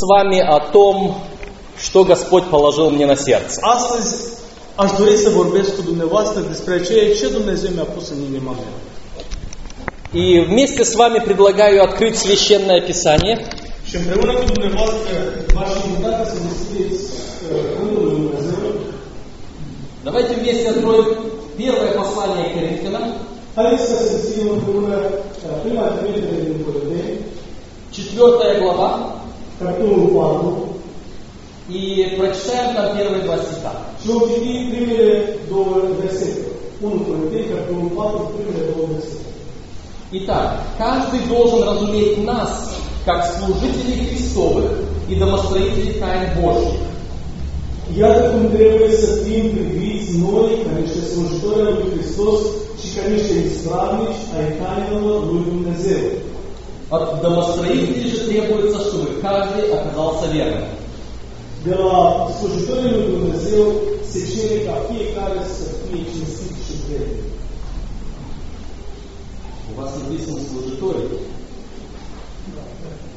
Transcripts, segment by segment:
с вами о том, что Господь положил мне на сердце. Astăzi aș dori să vorbesc cu dumneavoastră despre ceea ce Dumnezeu mi-a pus în inima mea. И вместе с вами предлагаю открыть священное Писание. Și împreună cu dumneavoastră v-aș invita ca să deschideți uh, Cuvântul lui Dumnezeu. Давайте вместе откроем первое послание к Коринфянам, Haideți să deschidem împreună uh, prima trimitere din Corinteni, четвертая глава, capitolul 4, и прочитаем там первые два стиха. și vom citi primele două versete. 1 Corinteni, capitolul 4, primele două versete. Итак, каждый должен разуметь нас, как служителей Христовых и домостроителей тайн Божьих. Iată cum trebuie să fim priviți noi ca niște slujitori al lui Hristos și ca niște ispravnici ai tainelor lui Dumnezeu. От домостроителей же требуется, чтобы каждый оказался верным. De la slujitorii lui Dumnezeu se cere ca fiecare să fie cinstit și drept. У вас написано служители.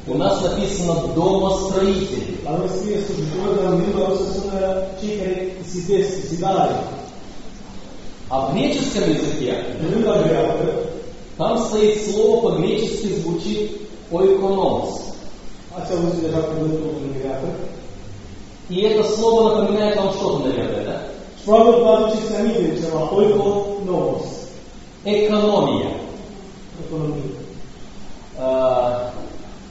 У нас написано домостроители. La noi scrie slujitori, dar în limba rusă sună cei care zidesc, zidare. А в греческом языке там стоит слово по-гречески звучит în greacă, И это слово напоминает вам что-то, наверное, да? aminte de ceva, oikonomos, Экономия. economie. А,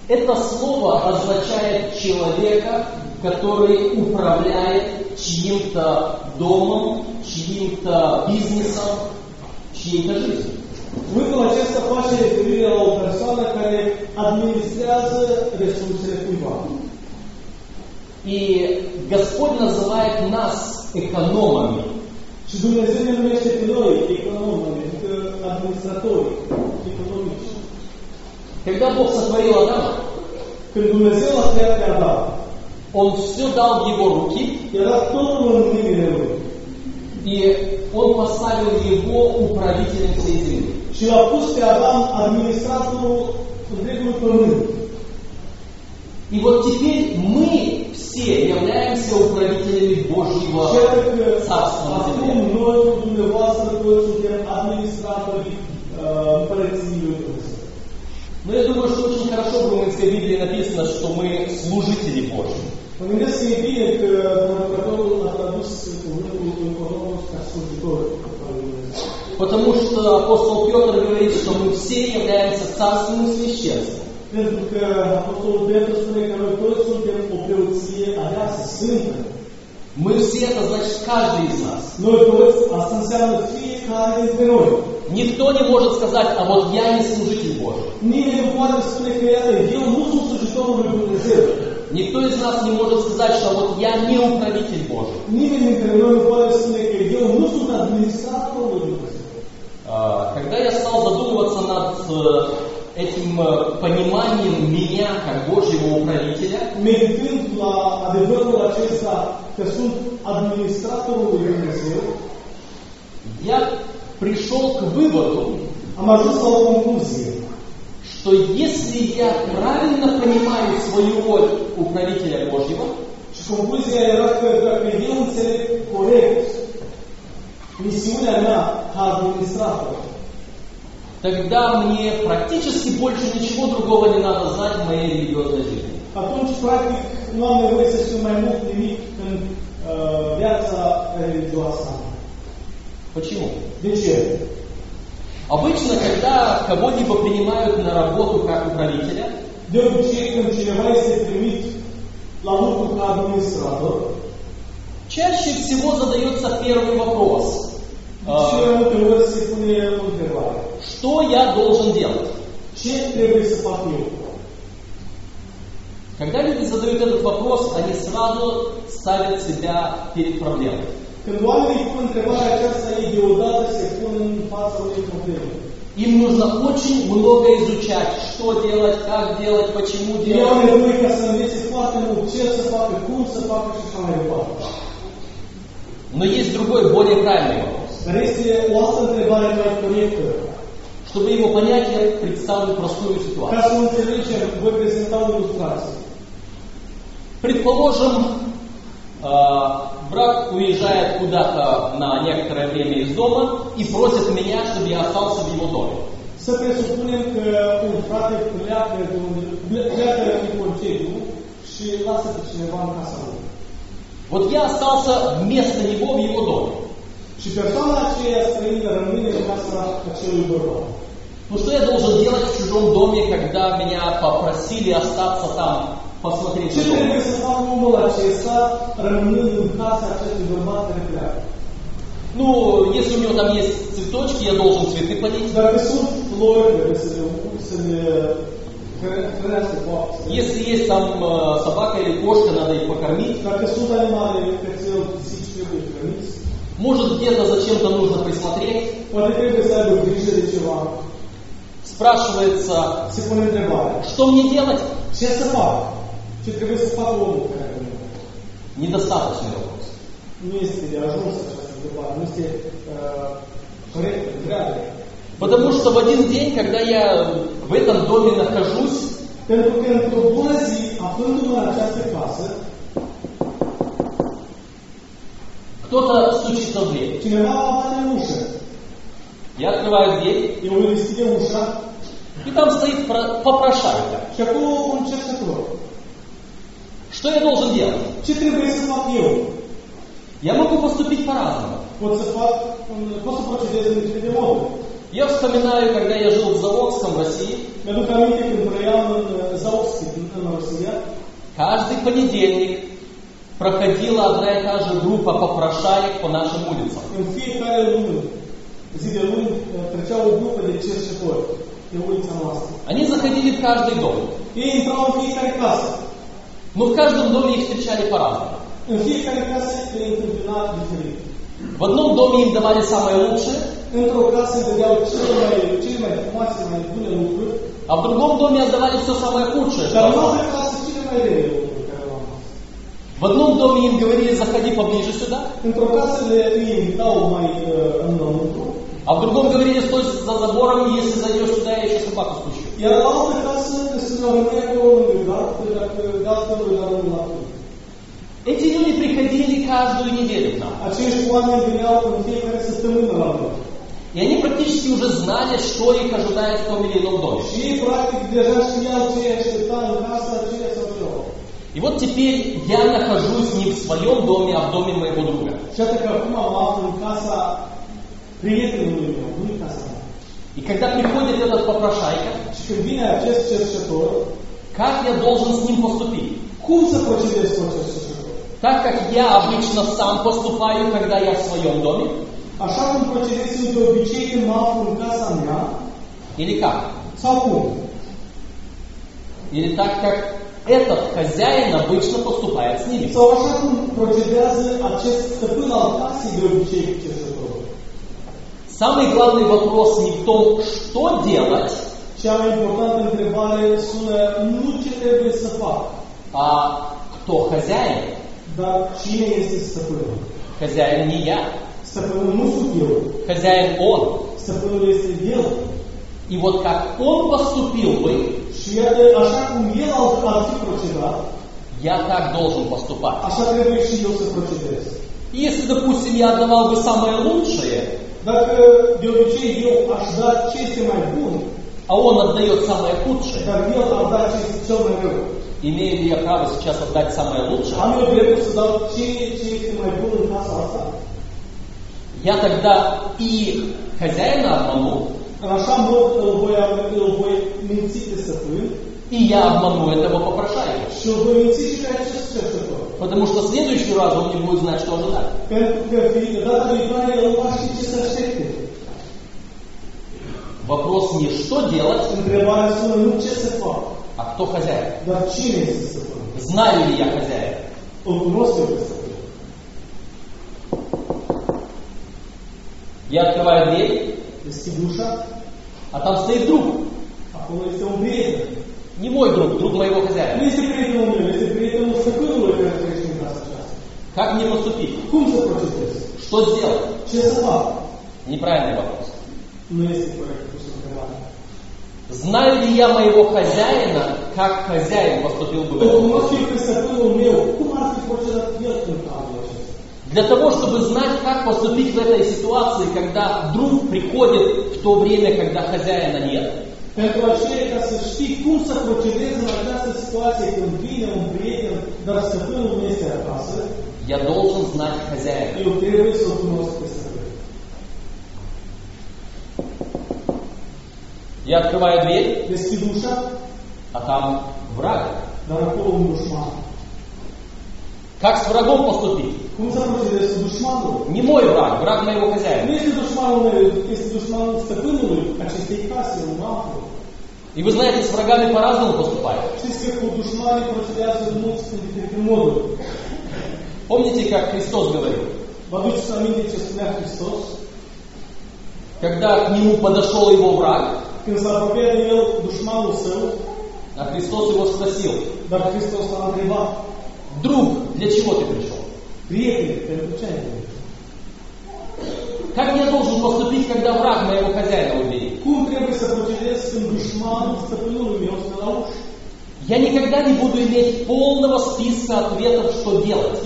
Это слово означает человека, который управляет чьим-то домом, чьим-то бизнесом, чьей-то жизнью. Cuvântul acesta face referire la o persoană care administrează resursele cuiva. И Господь называет нас экономами. Și Dumnezeu ne numește pe noi economi, adică administratori, economici. Когда Бог сотворил Адама, Când Dumnezeu a creat pe Adam, Он все дал в его руки, i-a dat totul în mâinile lui. И Он поставил его управителем всей земли. Și l-a pus pe Adam administratorul întregului pământ. И вот теперь мы все являемся управителями Божьего că Царства Dumnezeu. Но я думаю, что очень хорошо в Румынской Библии написано, что мы служители Божьи. E a slujitor al lui Dumnezeu. Потому что апостол Петр говорит, что мы все являемся царственным священством. Pentru că Apostolul Petru spune că noi toți suntem o preoție aleasă, sfântă. Мы все, это значит каждый из нас. Noi toți, asta înseamnă fiecare dintre noi. Никто не может сказать, а вот я не служитель Божий. Nimeni nu poate spune că iată, eu nu sunt slujitorul lui Dumnezeu. Никто из нас не может сказать, что вот я не управитель Божий. А, Когда я стал задумываться над э, этим э, пониманием меня как Божьего управителя, я пришел к выводу, am ajuns la o concluzie. Что если я правильно понимаю свою роль управителя Божьего, concluzia că înțeleg corect misiunea mea ca administrator, тогда мне практически больше ничего другого не надо знать в моей религиозной жизни. atunci, practic, nu am nevoie să știu mai mult nimic în uh, viața religioasă. a mea. Почему? De ce? Обычно, когда кого-либо принимают на работу как управителя, De obicei, când cineva este primit la lucru ca administrator, чаще всего задается первый вопрос. ce А. Что я должен делать? Когда люди задают этот вопрос, они сразу ставят себя перед проблемой. Când oamenii pun întrebarea aceasta, ei deodată se pun în fața unei probleme. Им нужно очень много изучать, что делать, как делать, почему делать. nevoie ca să învețe foarte mult ce să facă, cum să facă și așa mai departe. Но есть другой, более правильный вопрос. Dar este o altă întrebare mai corectă. Чтобы его понять, я представлю простую Ca ситуацию. să o înțelegem, voi prezenta o ilustrație. Предположим, э, брат уезжает куда-то на некоторое время из дома и просит меня, чтобы я остался в его доме. Să presupunem că un frate pleacă, de unde, pleacă în concediu și lasă pe cineva în casa lui. Вот я остался вместо него в его доме. Și persoana aceea străină rămâne în casa acelui bărbat. Ну что я должен делать в чужом доме, когда меня попросили остаться там, посмотреть Ce на дом? trebuie să facă omul acesta rămânând în casa acestui bărbat care pleacă? Ну, если у него там есть цветочки, я должен цветы полить. Dacă sunt flori, trebuie să le, să le hră- hrănească foarte. Если есть там э, собака или кошка, надо их покормить. Dacă sunt animale, cățel, pisici, trebuie hrăniți. Может, где-то зачем-то нужно присмотреть. Poate trebuie să aibă grijă de ceva. Spрашивается, Se pune întrebarea. что мне делать? Să facă omul care rămâne? Недостаточный вопрос. De ajuns această întrebare, nu este uh, corectă, întreagă. Потому что в один день, когда я в этом доме нахожусь, Pentru că într-o bună zi, aflându-mă în această casă, кто-то стучится в дверь. cineva va bate în ușă. Я открываю дверь, Eu îi deschide ușa и там стоит про- попрошайка. și acolo un cercetător. Что я должен делать? Ce trebuie să fac eu? Я могу поступить по-разному. Pot să fac, pot să procedez în diferite moduri. Я вспоминаю, когда я жил в Заводском в России, Mi-aduc aminte când trăiam în uh, Zaovski, în, în Rusia, каждый понедельник проходила одна и та же группа попрошаек по нашим улицам. în fiecare lună, zi de luni, uh, trecea o grupă de cercetători pe ulița noastră. Они заходили в каждый дом. Ei intrau în fiecare casă. Но в каждом доме их встречали по-разному. În fiecare casă le întâmpina diferit. В одном доме им давали самое лучшее, Într-o casă cele mai, cele mai frumoase, mai bune lucruri, а в другом доме отдавали все самое худшее. что dar în осталось. altă casă cele mai rele lucruri care au rămas. В одном доме им говорили, заходи поближе сюда, Într-o casă le îi invitau mai uh, înăuntru, а в другом говорили, стой за забором, если зайдешь сюда, я еще собаку спущу. Iar la casă le spuneau rămâi acolo lângă gard, dacă îi dau la tine. Эти люди приходили каждую неделю к нам. La noi. И они практически уже знали, что их ожидает в том или ином доме. И вот теперь я нахожусь не в своем доме, а в доме моего друга. Și atât că И когда приходит этот попрошайка, как я должен с ним поступить? Так как я обычно сам поступаю, когда я в своем доме, mea, или как? Или так как этот хозяин обычно поступает с ними. Самый главный вопрос не в том, что делать, Cea mai importantă întrebare sună nu ce trebuie să fac, а кто хозяин. dar cine este stăpânul. Хозяин не я, nu sunt eu, хозяин он. stăpânul este el. И вот как он поступил бы, Și iată, așa cum el ar ar fi procedat, я так должен поступать. așa trebuie și eu să procedez. И Если, допустим, я отдавал бы самое лучшее, Dacă de obicei eu aș da ce este mai bun, а он отдает самое худшее, dar el ar da ce este cel mai rău, имею ли я право сейчас отдать самое лучшее? am eu dreptul să dau ce, ce este mai bun în casa asta? Я тогда и хозяина обману, În așa mod îl voi, îl voi minți pe stăpân и я обману этого попрошайку. și îl voi minți și pe acest cercetător. Потому что в следующий раз он не будет знать, что ожидать. Вопрос не что делать, а кто хозяин. Знаю ли я stăpân. Я открываю дверь, а там стоит друг. acolo este un prieten. Не мой друг, друг моего хозяина. meu, este prietenul stăpânului care trăiește în casa aceasta. Как мне поступить? Să procedez? Что сделать? Fac? Неправильный вопрос. Pus întrebarea. Знаю ли я моего хозяина, как хозяин поступил бы Для того, чтобы знать, как поступить в этой ситуации, когда друг приходит в то время, когда хозяина нет. Pentru aceea, ca să știi cum să procedezi în această situație când vine un prieten, dar stăpânul nu este acasă, Я должен знать хозяина. eu trebuie să-l cunosc pe stăpân. Я открываю дверь, Deschid ușa, а там враг. dar acolo un dușman. Как с врагом поступить? Cum să procedezi cu dușmanul? Не мой враг, враг моего Nu хозяина. este dușmanul meu, este dușmanul stăpânului acestei case, un altul. И вы знаете, с врагами по-разному поступают. Помните, как Христос говорил? Когда к нему подошел его враг, а Христос его спросил, l-a întrebat, друг, для чего ты пришел? ce ai venit? Как я должен поступить, когда враг моего хозяина уберет? Procedez când dușmanul stăpânului meu stă la ușă? Я никогда не буду иметь полного списка ответов, что делать.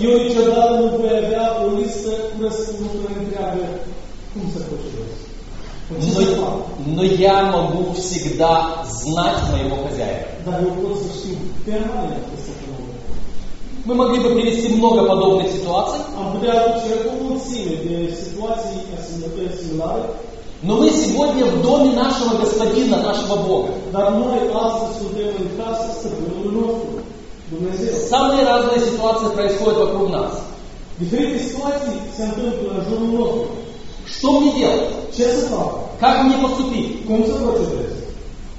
Но, но я могу всегда знать моего хозяина. Dar eu pot să știu permanent pe stăpânul meu. Мы могли бы привести много подобных ситуаций, de situații asemănătoare similare, но мы сегодня в доме нашего Господина, нашего Бога. Самые разные ситуации происходят вокруг нас. Что мне делать? Как мне поступить?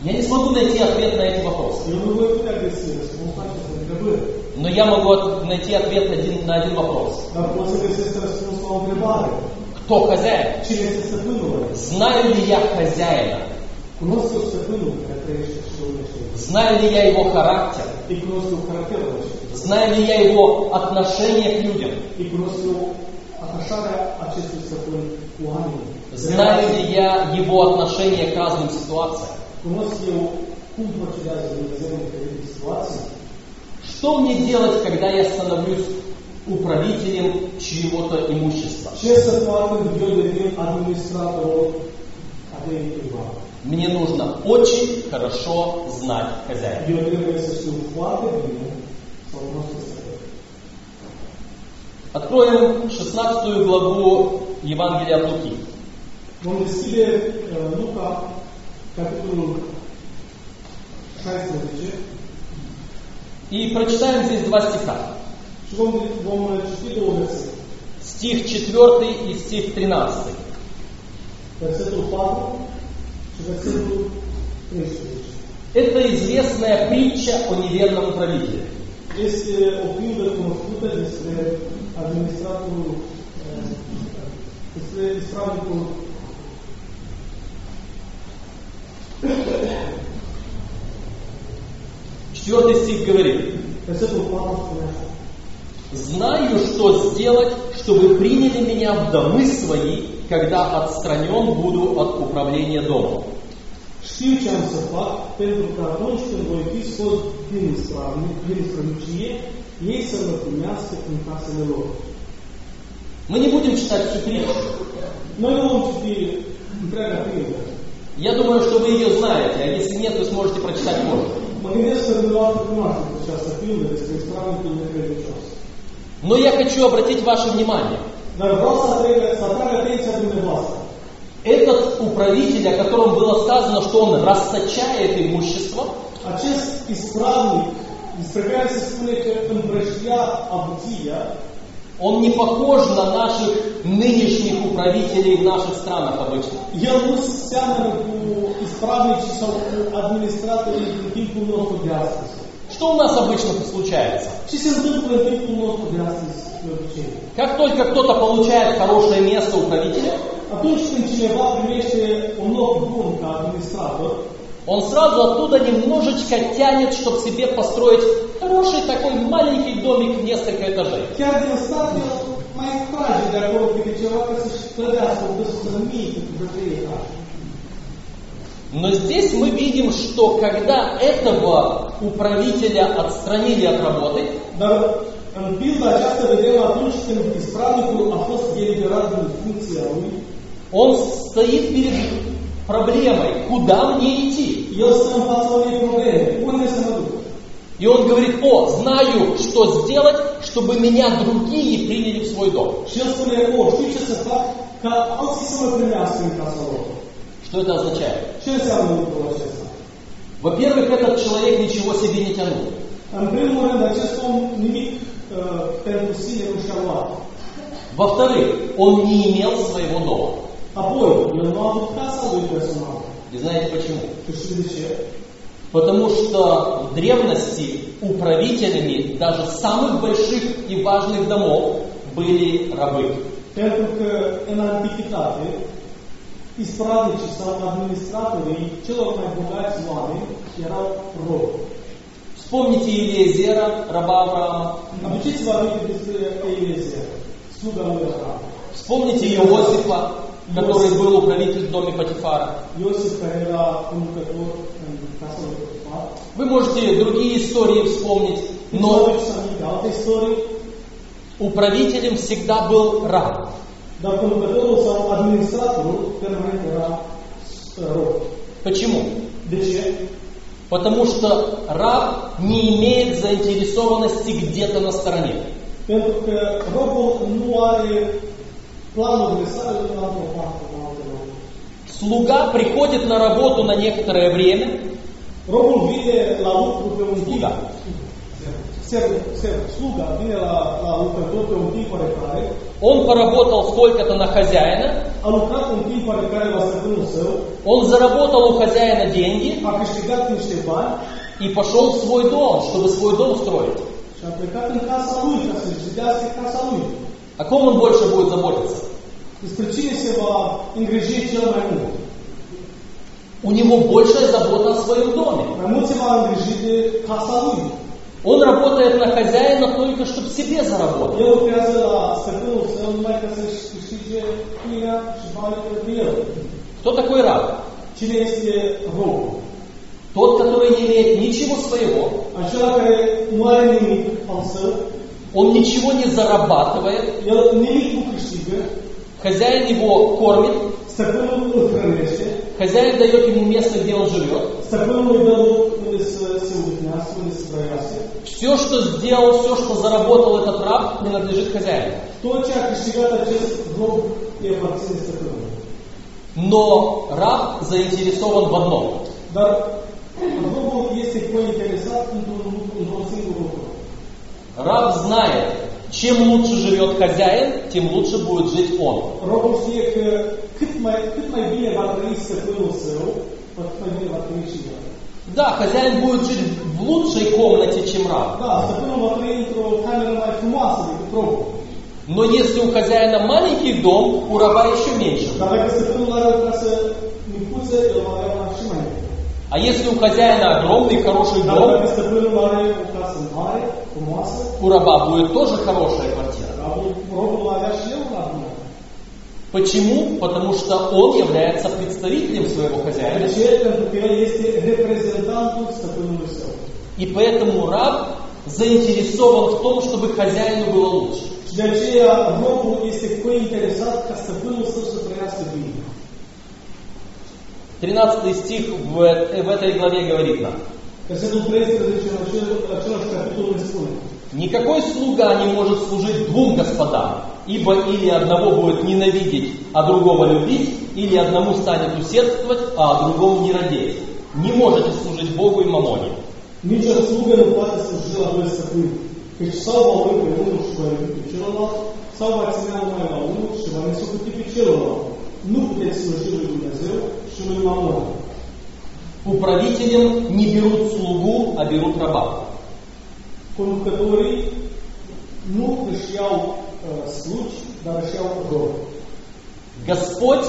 Я не смогу найти ответ на эти вопросы. Но я могу найти ответ один, на один вопрос. Кто хозяин? Знаю ли я хозяина? Знаю ли я его характер? Знаю ли я его отношение к людям? Знаю ли я его отношение к разным ситуациям? Eu cum procedează Dumnezeu în diferite situații. Что мне делать, когда я становлюсь управителем чьего-то имущества? Мне нужно очень хорошо знать хозяина. Откроем 16 главу Евангелия от Луки. Uh, capitolul 16, И прочитаем здесь два стиха. Стих 4 и стих 13. Versetul 4 și versetul 13. Это известная притча о неверном управителе. Este o pildă cunoscută despre administratorul, uh, despre ispravnicul Четвертый стих говорит, versetul 4 spune așa. «Знаю, что сделать, чтобы приняли меня в домы свои, когда отстранен буду от управления домом». Știu ce am să fac, pentru că atunci când voi fi scos din ispravnic, din strălucie, ei să mă primească în casele lor. Мы не будем читать всю vom citi întreaga pildă. Я думаю, что вы ее знаете, а если нет, вы сможете прочитать позже. Но я хочу обратить ваше внимание. Этот управитель, о котором было сказано, что он расточает имущество, Acest ispravnic, despre care se spune că împrăștia avuția, он не похож на наших нынешних управителей в наших странах обычно. el nu seamănă cu ispravnicii sau cu administratorii din timpul nostru de astăzi. Что у нас обычно случается? Ce se întâmplă în timpul nostru de astăzi, de obicei? Как только кто-то получает хорошее место управителя, Atunci când cineva primește un loc bun ca administrator, он сразу оттуда немножечко тянет, чтобы себе построить хороший такой маленький домик в несколько этажей. Но здесь мы видим, что когда этого управителя отстранили от работы, Dar În pilda aceasta vedem atunci când ispravnicul a fost eliberat din funcția lui, Он стоит перед проблемой, куда мне идти. И он говорит, о, знаю, что сделать, чтобы меня другие приняли в свой дом. Что это означает? Во-первых, этот человек ничего себе не тянул. Luat. Во-вторых, он не имел своего дома. Apoi, el nu a avut casa lui personală. И знаете почему? Потому что в древности управителями даже самых больших и важных домов были рабы. Pentru că în antichitate, ispravnicii sau administratorii celor mai bogați oameni erau robi. Вспомните Елизера, раба Авраама. Despre Eliezer, sluga lui Abraham. Вспомните Иосифа, который был управитель в доме Патифара. Potifar. Вы можете другие истории вспомнить, но управителем всегда был раб. Почему? Потому что раб не имеет заинтересованности где-то на стороне. Pentru că robul nu are Слуга приходит на работу на некоторое время, oarecare, он поработал сколько-то на хозяина, он заработал у хозяина деньги и пошел в свой дом, чтобы свой дом строить. О ком он больше будет заботиться? Va îngriji cel mai mult? У него большая забота о своем доме. Он работает на хозяина только, чтобы себе заработать. Кто такой раб? Тот, который не имеет ничего своего, Он ничего не зарабатывает, хозяин его кормит, хозяин дает ему место, где он живет. Все, что сделал, все, что заработал этот раб, принадлежит хозяину. Но раб заинтересован в одном. Dar robul este cointeresat într-un lucru, într-un singur lucru. Раб знает, чем лучше живет хозяин, тем лучше будет жить он. El. Да, хозяин будет жить в лучшей комнате, чем раб. Но если у хозяина маленький дом, у раба еще меньше. А если у хозяина огромный хороший дом, у раба будет тоже хорошая квартира. bună. Почему? Потому что он является представителем своего хозяина. И поэтому раб заинтересован в том, чтобы хозяину было лучше. Și de aceea robul este cointeresat ca stăpânul său să trăiască bine. 13 стих в, в этой главе говорит нам. Versetul 13 în acel, același capitol ne spune Никакой слуга не может служить двум господам, ибо или одного будет ненавидеть, а другого любить, или одному станет усердствовать, а другому не радеть. Не можете служить Богу и мамоне. Nici o slugă nu poate sluji la doi stăpâni, căci sau va urâ pe unul și va iubi pe Nu puteți sluji lui Dumnezeu și lui Mamon. Управителям не берут слугу, а берут раба. Conducătorii nu își iau uh, slugi, dar își iau rob. Господь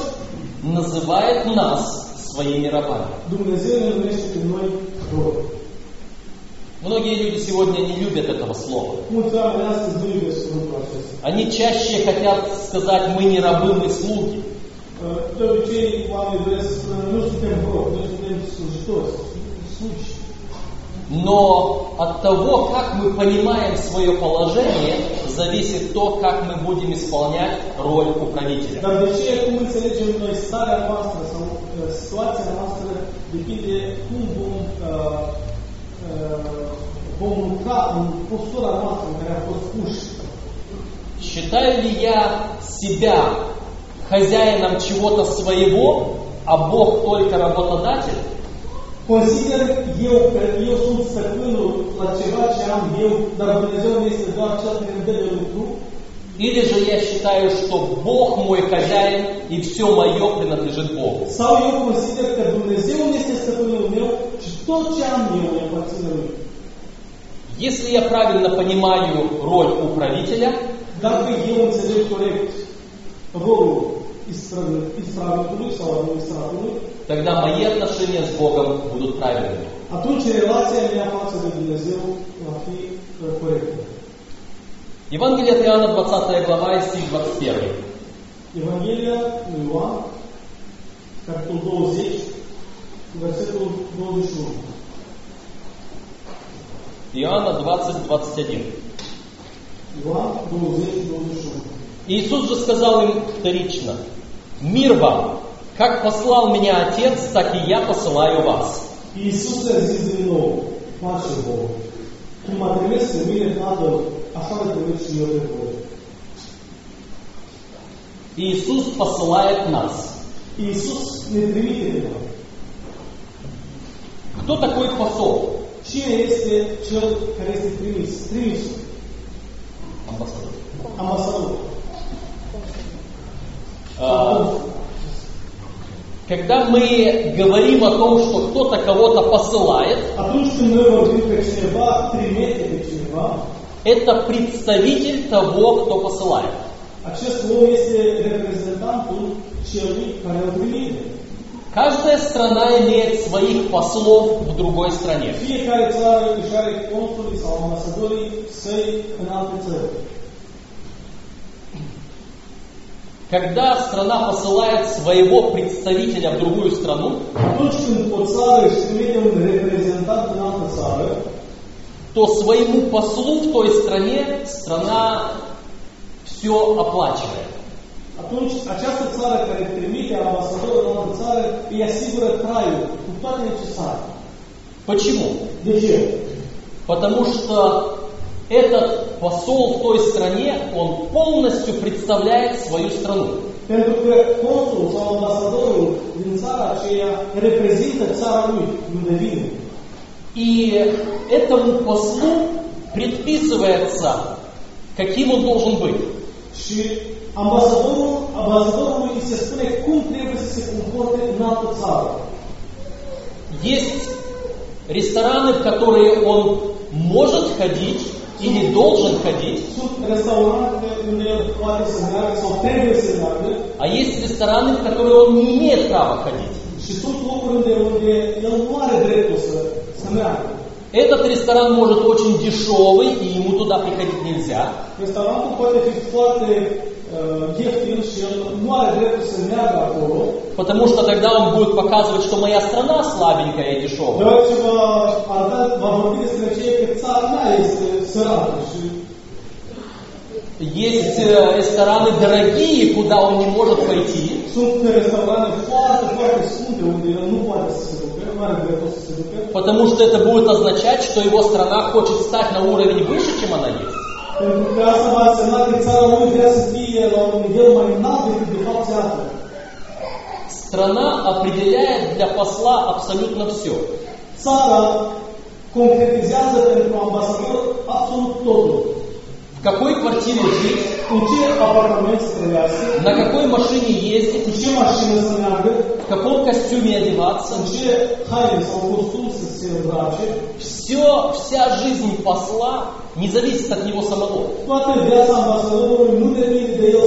называет нас своими рабами. Dumnezeu ne numește pe noi robi. Многие люди сегодня не любят этого слова. Они чаще хотят сказать, мы не рабы, мы слуги. Uh, De obicei, oamenii vreau să nu suntem robi, noi suntem slujitori, slugi. Но от того, как мы понимаем свое положение, зависит то, как мы будем исполнять роль управителя. Uh, uh, uh. Считаю ли я себя хозяином чего-то своего, а Бог только работодатель? Consider eu că eu sunt stăpânul la ceva ce am eu, dar Dumnezeu nu este doar cel care îmi dă de lucru, Или же я считаю, что Бог мой хозяин и все мое принадлежит Богу? sau eu consider că Dumnezeu nu este stăpânul meu și tot ce am eu îi aparține lui. Если я правильно понимаю роль управителя, Dacă eu înțeleg corect rolul тогда мои отношения с Богом будут правильными. uh. Евангелие от Иоанна, 20 глава и стих 21. Evanghelia lui Ioan, capitolul 20, versetul 21. Иоанна 20, 21. Ioan 20, 21. Иисус же сказал им вторично, «Мир вам! Как послал меня Отец, так и я посылаю вас». Iisus a zis din nou, pace vouă. Cum m-a trimis pe mine Tatăl, așa le trimis și eu pe voi. Иисус посылает нас. Pe noi. Кто такой посол? Cine este cel care este trimis? Trimisul. Амбассадор. Ambasador. А, Когда мы говорим о том, что кто-то кого-то посылает, это представитель того, кто посылает. trimite. Каждая страна имеет своих послов в другой стране. Fiecare țară își are consulii sau ambasadorii săi în alte țări. Когда страна посылает своего представителя в другую страну, то своему послу в той стране страна все оплачивает. atunci această țară care trimite ambasadorul în altă țară îi asigură traiul cu toate necesare. Почему? De ce? Потому что этот посол в той стране, он полностью представляет свою страну. Pentru că consul sau ambasadorul din țara aceea reprezintă țara lui, unde vine. И этому послу предписывается, каким он должен быть. Și ambasadorul, ambasadorului îi se spune cum trebuie să se comporte în altă țară. Есть рестораны, в которые он может ходить или должен ходить, а есть рестораны, в которые он не имеет права ходить. Этот ресторан может очень дешевый, и ему туда приходить нельзя. Restaurantul poate fi foarte să meargă acolo, Потому что тогда он будет показывать, что моя страна слабенькая и дешевая. săracă și Есть э, рестораны дорогие, куда он не может пойти, ducă, потому что это будет означать, что его страна хочет стать на уровень выше, чем она есть. Lui vrea să fie la un nivel mai înalt decât de fapt se află. Страна определяет для посла абсолютно все. Țara concretizează pentru ambasador absolut totul. В какой квартире жить, ce apartament să trăiască, на какой машине ездить, ce mașină să meargă, в каком костюме одеваться. să se îmbrace, Все, вся жизнь посла не зависит от него самого.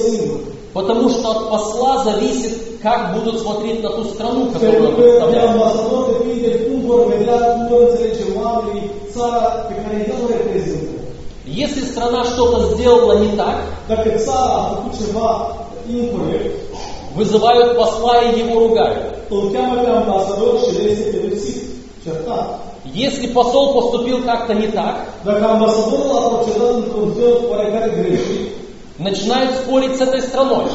singur. Потому что от посла зависит, как будут смотреть на ту страну, которую он представляет. Если страна что-то сделала не так, вызывают посла и его ругают. Если посол поступил как-то не так, начинают спорить с этой страной.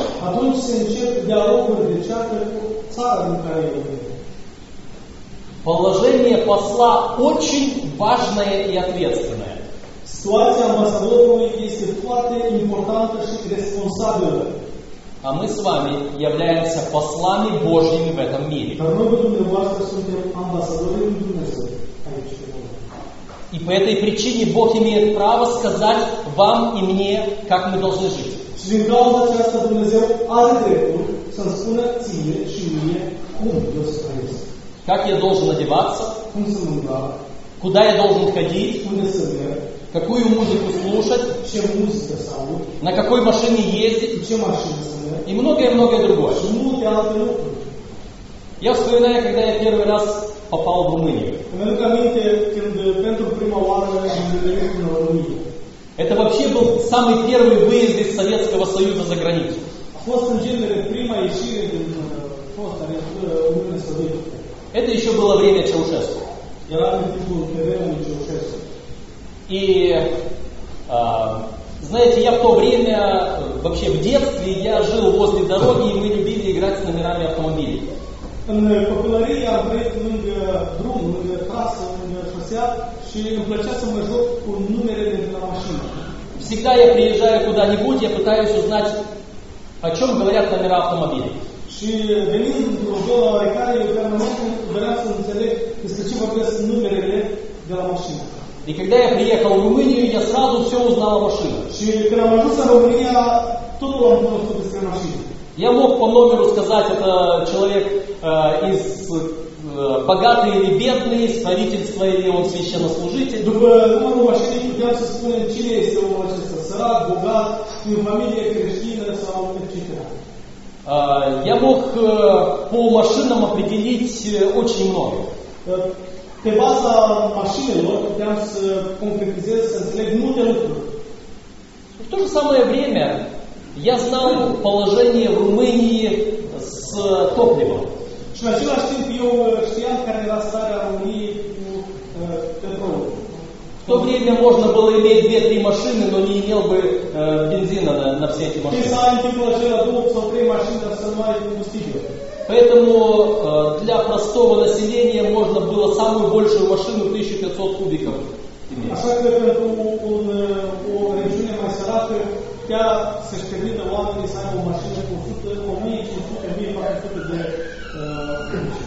Положение посла очень важное и ответственное. Situația ambasadorului este foarte importantă și responsabilă. А мы с вами являемся послами Божьими в этом мире. И по этой причине Бог имеет право сказать вам и мне, как мы должны жить. Și din cauza aceasta Dumnezeu are dreptul să-mi spună ție și mie cum eu să trăiesc. Как я должен одеваться, Cum să mă îmbrac, куда я должен ходить, unde să merg, какую музыку слушать, muzică să aud, на какой машине ездить să merg и многое-многое другое. lucruri. Я вспоминаю, когда я первый раз попал в Румынию. Am întâlnit în România. Это вообще был самый первый выезд из Советского Союза за границу. Sovietică. Это еще было время Чаушеску. Era în timpul terenului Ceaușescu. И, а, знаете, я в то время, э, вообще в детстве, я жил возле дороги, и мы любили играть с номерами автомобилей. În copilărie am trăit lângă drum, lângă trasă, lângă șosea și îmi plăcea să mă joc cu numerele de la mașină. Всегда я приезжаю куда-нибудь, я пытаюсь узнать, о чем говорят номера автомобилей. Și venind într-o zonă oarecare, eu permanent vreau să înțeleg despre ce vorbesc numerele de la mașină. И когда я приехал в Румынию, я сразу все узнал о машинах. Și când am ajuns în România, totul am cunoscut despre mașini. Я мог по номеру сказать, это человек э, из э, богатый или бедный, из правительства или он священнослужитель. După numărul mașinii puteam să spunem cine este omul acesta, sărac, bogat, din familie creștină sau etc. Э, Я мог э, по машинам определить э, очень много. Pe baza mașinilor puteam să concretizez, să înțeleg multe lucruri. В то же самое время я знал положение в Румынии с топливом. Și în același timp eu știam care era starea României cu uh, petrolul. В то время можно было иметь две-три машины, но не имел бы э, бензина на, на все эти машины. Поэтому э, для простого населения можно было самую большую машину 1500 кубиков иметь. Așa că pentru un, uh, o regiune mai săracă, chiar să-și permită oamenii să aibă o mașină cu 100, 1500, 1400 de uh, cubici.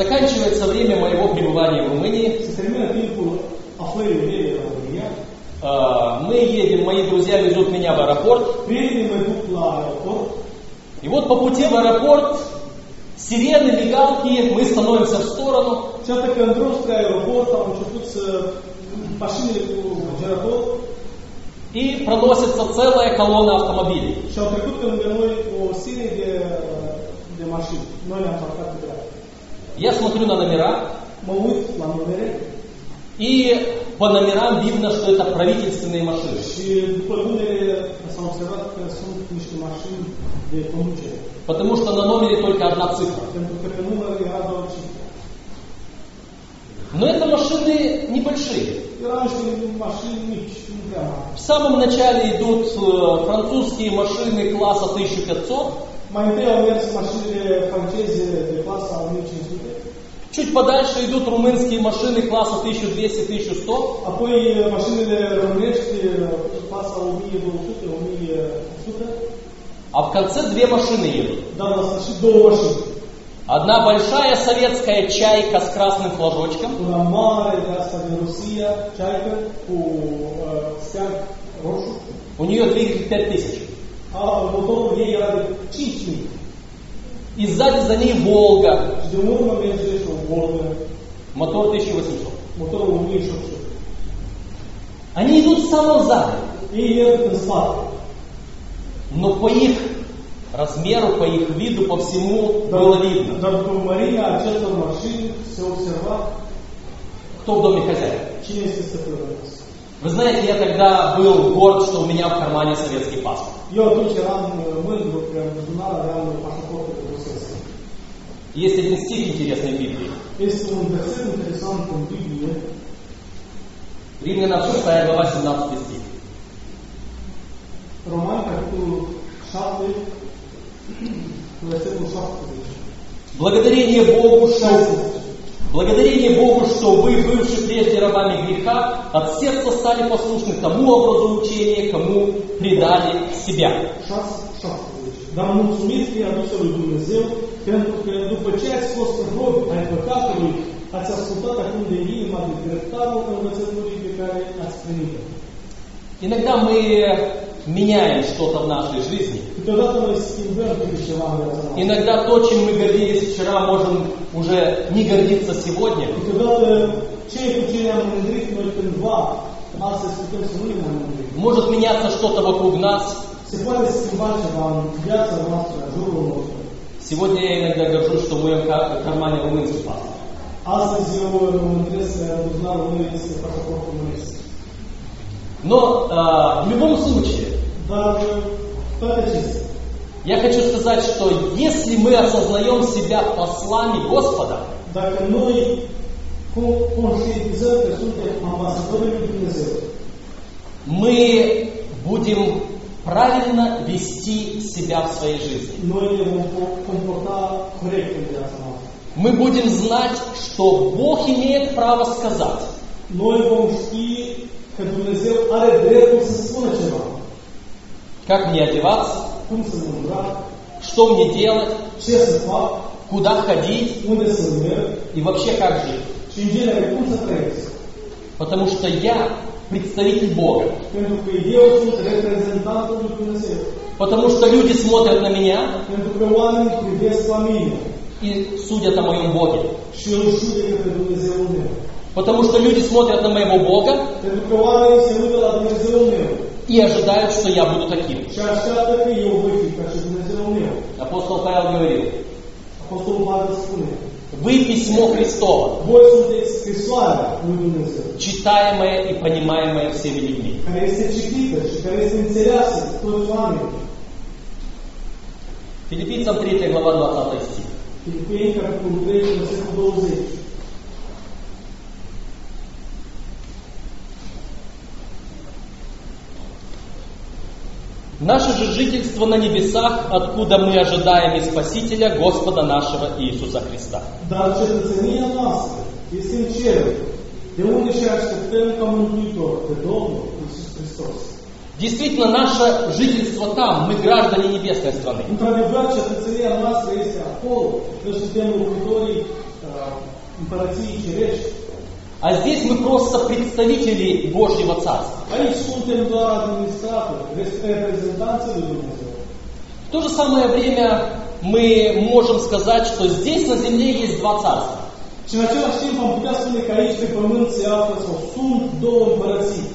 Заканчивается время моего пребывания в Румынии. Э, Мы едем, мои друзья везут меня в аэропорт. И вот по пути в аэропорт сирены, мигалки, мы становимся в сторону. și atât că în drum spre aeroport au început să mașinile cu generator И проносится целая колонна автомобилей. și au trecut pe lângă noi o serie de, de mașini. Noi le-am parcat pe dreapta. Я смотрю на номера, Mă uit la numere и по номерам видно, что это правительственные машины. Потому что на номере только одна цифра. Но это машины небольшие. В самом начале идут э, французские машины класса 1500, Mai întâi au mers mașinile franceze de clasa 1500, чуть подальше идут румынские машины класса 1200-1100, apoi mașinile românești clasa 1200, 1100, а в конце две машины едут. dar la sfârșit două mașini. Одна большая советская чайка с красным флажочком, у нее двигатель 5000. A, motorul ei era de 5000 И сзади за ней Волга, Volga, мотор 1800. motorul 1800. Они идут в самом зале, Ei merg în spate. но по их размеру, по их виду, по всему было видно, dar după mărimea acestor mașini se observa кто в доме хозяин. stăpânul. Вы знаете, я тогда был горд, что у меня в кармане советский паспорт. Uh, mândru că în buzunar aveam pașaportul rusesc. Есть один стих интересный в Библии. Este un verset interesant în Biblie, Римлянам 6 глава 17 стих. Romani, capitolul 7, versetul 17. Благодарение Богу, что 16. Благодарение Богу, что вы, бывшие прежде рабами gреха, от сердца стали послушны тому образу учения, кому предали себя. 6, 17. Dar mulțumiți fie adusă lui Dumnezeu, pentru că după ce ați fost robi ai păcatului, ați ascultat acum de inima de dreptarul învățăturii pe care ați primit-o. Иногда мы меняем что-то в нашей жизни. Иногда то, чем мы гордились вчера, можем уже не гордиться сегодня. Может меняться что-то вокруг нас. Сегодня я иногда горжусь, что в моем ка- кармане румынский паспорт. Astăzi eu mă mândresc că în buzunarul meu este pașaportul românesc. Но а, в любом случае, Dar я хочу сказать, что если мы осознаем себя послами Господа, мы будем правильно вести себя в своей жизни. Мы будем знать, что Бог имеет право сказать. Как мне одеваться, что мне делать, куда ходить и вообще как жить. Потому что я представитель Бога. Потому что люди смотрят на меня и судят о моем Боге. Потому что люди смотрят на моего Бога и ожидают, что я буду таким. Апостол Павел говорил, вы письмо Христово, читаемое и понимаемое всеми людьми. Филиппийцам 3 глава 20 стих. Filipeni, capitolul 3, versetul 20. Наше же жительство на небесах, откуда мы ожидаем и Спасителя Господа нашего Иисуса Христа. Dar cetățenia noastră este în cer, de unde și așteptăm ca Mântuitor pe Domnul Iisus Hristos. Действительно, наше жительство там, мы граждане небесной страны. Într-adevăr, cetățenia noastră este acolo, noi suntem locuitorii uh, împărăției cerești. А здесь мы просто представители Божьего Царства. В то же самое время мы можем сказать, что здесь на земле есть два царства. Și în același timp am putea spune că aici pe pământ se află sau sunt două împărății.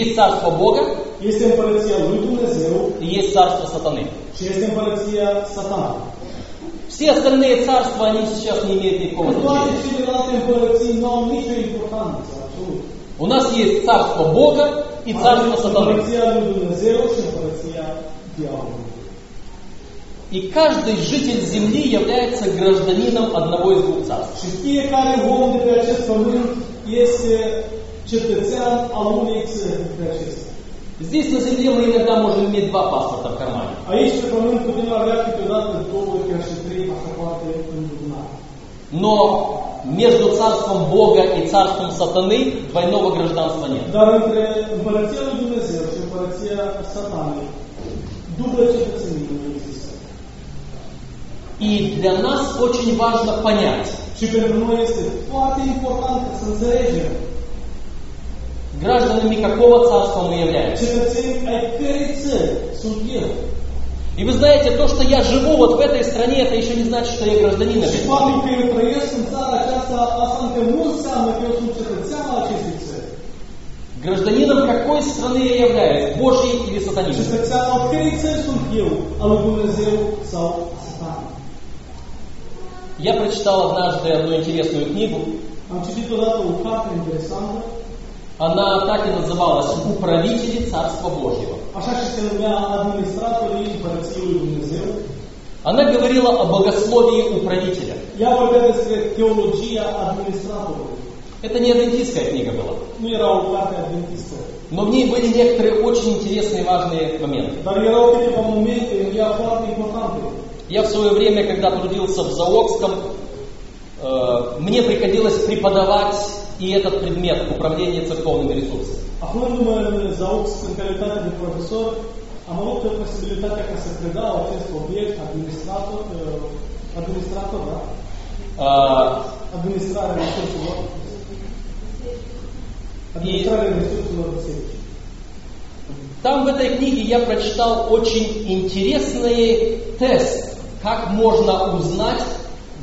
Есть царство Бога Este împărăția lui Dumnezeu есть царство сатаны. și este împărăția satanului. Все остальные царства, они сейчас не имеют никакого значения. У нас есть царство Бога и царство сатаны. И каждый житель земли является гражданином одного из двух царств. Este cetățean al unei țări de acestea. Здесь на земле мы иногда можем иметь два паспорта в кармане. Avea câteodată două, chiar și trei pașapoarte în buzunar. Но между царством Бога и царством сатаны двойного гражданства нет. Dar între împărăția lui Dumnezeu și împărăția satanei, dublă cetățenie nu există. И для нас очень важно понять, Și pentru noi este foarte important să înțelegem гражданами какого царства мы являемся. И вы знаете, то, что я живу вот в этой стране, это еще не значит, что я гражданин этой страны. Гражданином какой страны я являюсь? Божьей или сатанинской? Я прочитал однажды одну интересную книгу. Am citit odată o carte interesantă, Она так и называлась «Управители Царства Божьего». Она говорила о богословии управителя. Это не адвентистская книга была. Nu era o carte adventistă. Но в ней были некоторые очень интересные и важные моменты. Я в свое время, когда трудился в Заокском, э, мне приходилось преподавать и этот предмет управление церковными ресурсами. Aflându-mă în ZAUX în calitate de profesor, am avut posibilitatea ca să predau acest obiect administrator, uh, administrator, da? А, Administrarea resurselor. Administrarea resurselor biserici. Там в этой книге я прочитал очень интересный тест, как можно узнать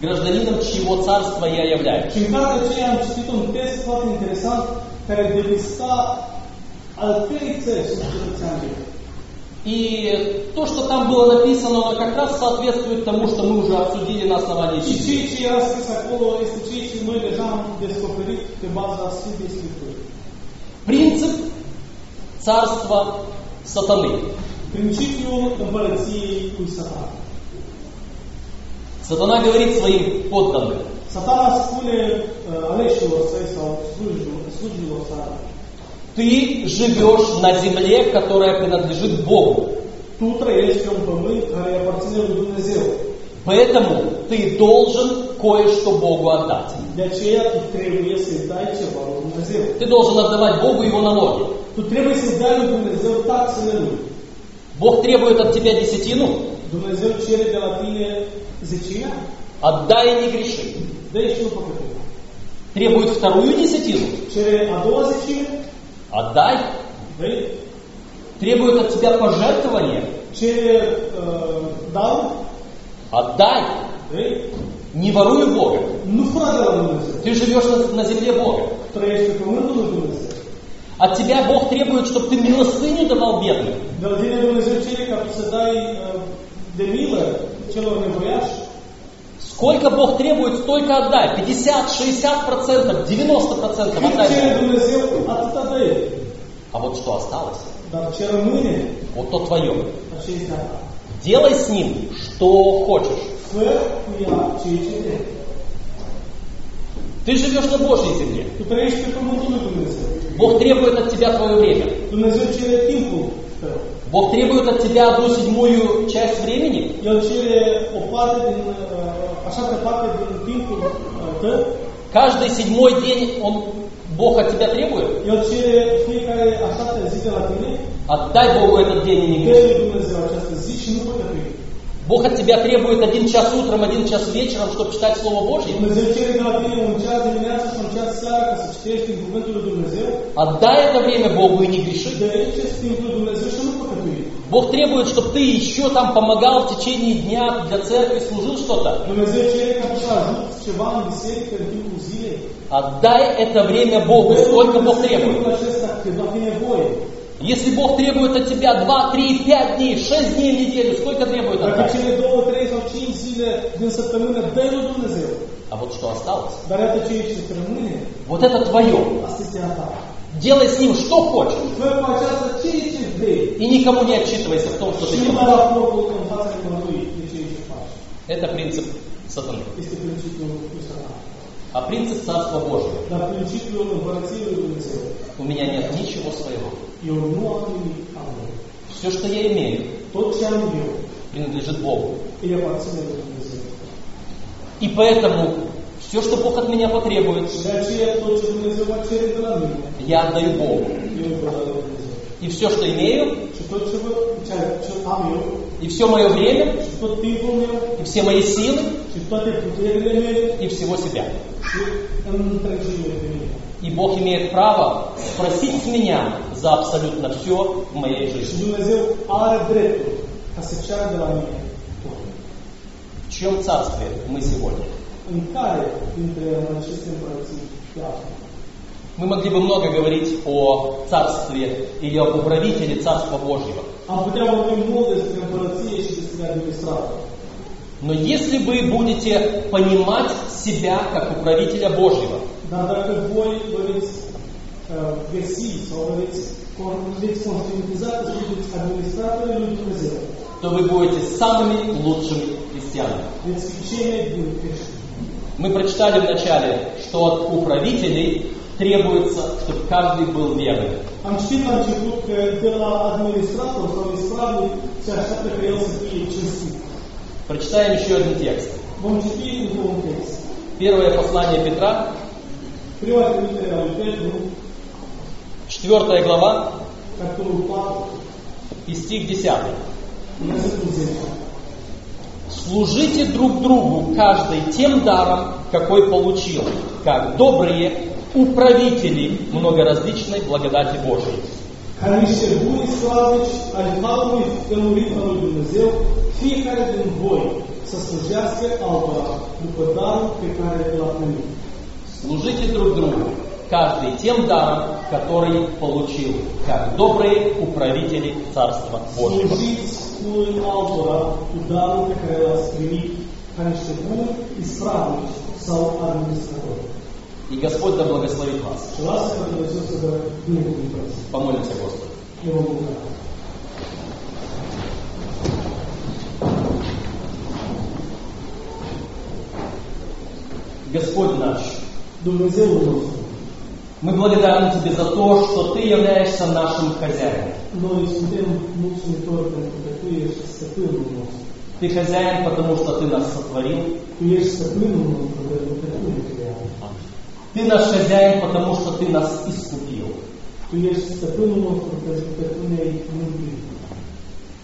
гражданином чьего царства я являюсь. Și în cartea aceea am citit un test foarte interesant care depista al cărei țări sunt cetățean eu. И то, что там было написано, оно как раз соответствует тому, что мы уже обсудили на основании Библии. Принцип царства сатаны. Principiul împărăției lui Satan. Сатана говорит своим подданным, uh, săi sau slujilor, slujilor sale, ты живешь на земле, которая принадлежит Богу. pe un pământ care îi aparține lui Dumnezeu. Поэтому ты должен кое-что Богу отдать. Lui Dumnezeu. Ты должен отдавать Богу его налоги. Tu trebuie să-i dai lui Dumnezeu taxele lui. Бог требует от тебя десятину. Dumnezeu cere de la tine zecimea, Отдай и не греши. și nu păcătăi. Требует вторую десятину. Zecime, Отдай. Требует от тебя пожертвования. Darul, Отдай. Не воруй Бога. Dumnezeu. Ты живешь на, земле Бога. От тебя Бог требует, чтобы ты милостыню давал бедным. Uh. Сколько Бог требует, столько отдай. 50, 60%, 90% Cât отдай. А вот что осталось, вот то твое. Делай с ним, что хочешь. Ты живешь на Божьей земле. Бог требует от тебя твое время. Бог требует от тебя одну седьмую часть времени. El cere o parte din, uh, așa de parte din timpul uh, tău. Каждый седьмой день он, Бог от тебя требует. El cere fiecare așa de zi de la tine. Отдай Богу этот день и не греши. Dumnezeu această zi și nu păcătui. Бог от тебя требует один час утром, один час вечером, чтобы читать Слово Божье. Отдай это время Богу и не греши. Бог требует, чтобы ты еще там помогал в течение дня для церкви, служил что-то. Отдай это время Богу, сколько Бог требует. Если Бог требует от тебя 2, 3, 5 дней, 6 дней в неделю, сколько требует lui Dumnezeu. А вот что осталось? Вот это твое. Делай с ним что хочешь. И никому не отчитывайся в том, что ты делаешь. Это принцип сатаны. А принцип Царства Божьего. У меня нет ничего своего. Все, что я имею, принадлежит Богу. И поэтому все, что Бог от меня потребует, я отдаю Богу. И все, что имею, и все мое время, и все мои силы, и всего себя. И Бог имеет право спросить с меня за абсолютно все в моей жизни. В чьем царстве мы сегодня? Мы могли бы много говорить о царстве или об управителе Царства Божьего. Administrator. Но если вы будете понимать себя как управителя Божьего, Dumnezeu, то вы будете самыми лучшими creștin. Мы прочитали вначале, что от управителей требуется, чтобы каждый был верным. Am citit la început că de la administrator sau ispravnic se așteaptă că el să fie cinstit. Прочитаем еще один текст. Vom citi încă un text. Первое послание Петра, Prima trimitere a lui Petru, 4 глава capitolul 4, и стих 10. versetul 10. Служите друг другу каждый тем darом, какой получил, как добрые управители многоразличной благодати Божией. Ca niște buni slavnici ai harului tămurit al lui Dumnezeu, fiecare din voi să slujească altora după darul pe care l-a primit. Служите друг другу, каждый тем даром, который получил, как добрые управители Царства Божьего. Slujiți unul altora cu darul pe care l-ați primit ca niște buni ispravnici sau administratori. И Господь да благословит вас. Помолимся Господу. Господь наш, мы благодарны Тебе за то, что Ты являешься нашим хозяином. Ты хозяин, потому что Ты нас сотворил ești stăpânul nostru pentru că Tu ne creai. Ты наш хозяин, потому что Ты нас искупил.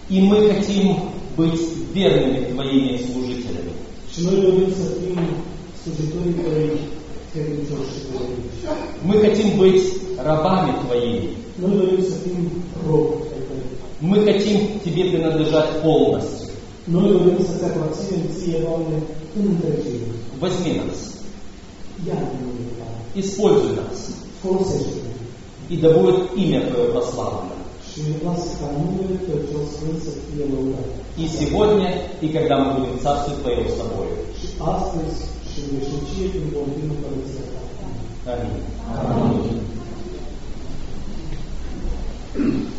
И мы хотим быть верными Твоими служителями. Мы хотим быть рабами Твоими. Мы хотим Тебе принадлежать полностью. Возьми нас, используй нас. И да будет имя Твое прославлено. И сегодня, и когда мы будем царствовать Твоего с Тобой. Аминь. Аминь.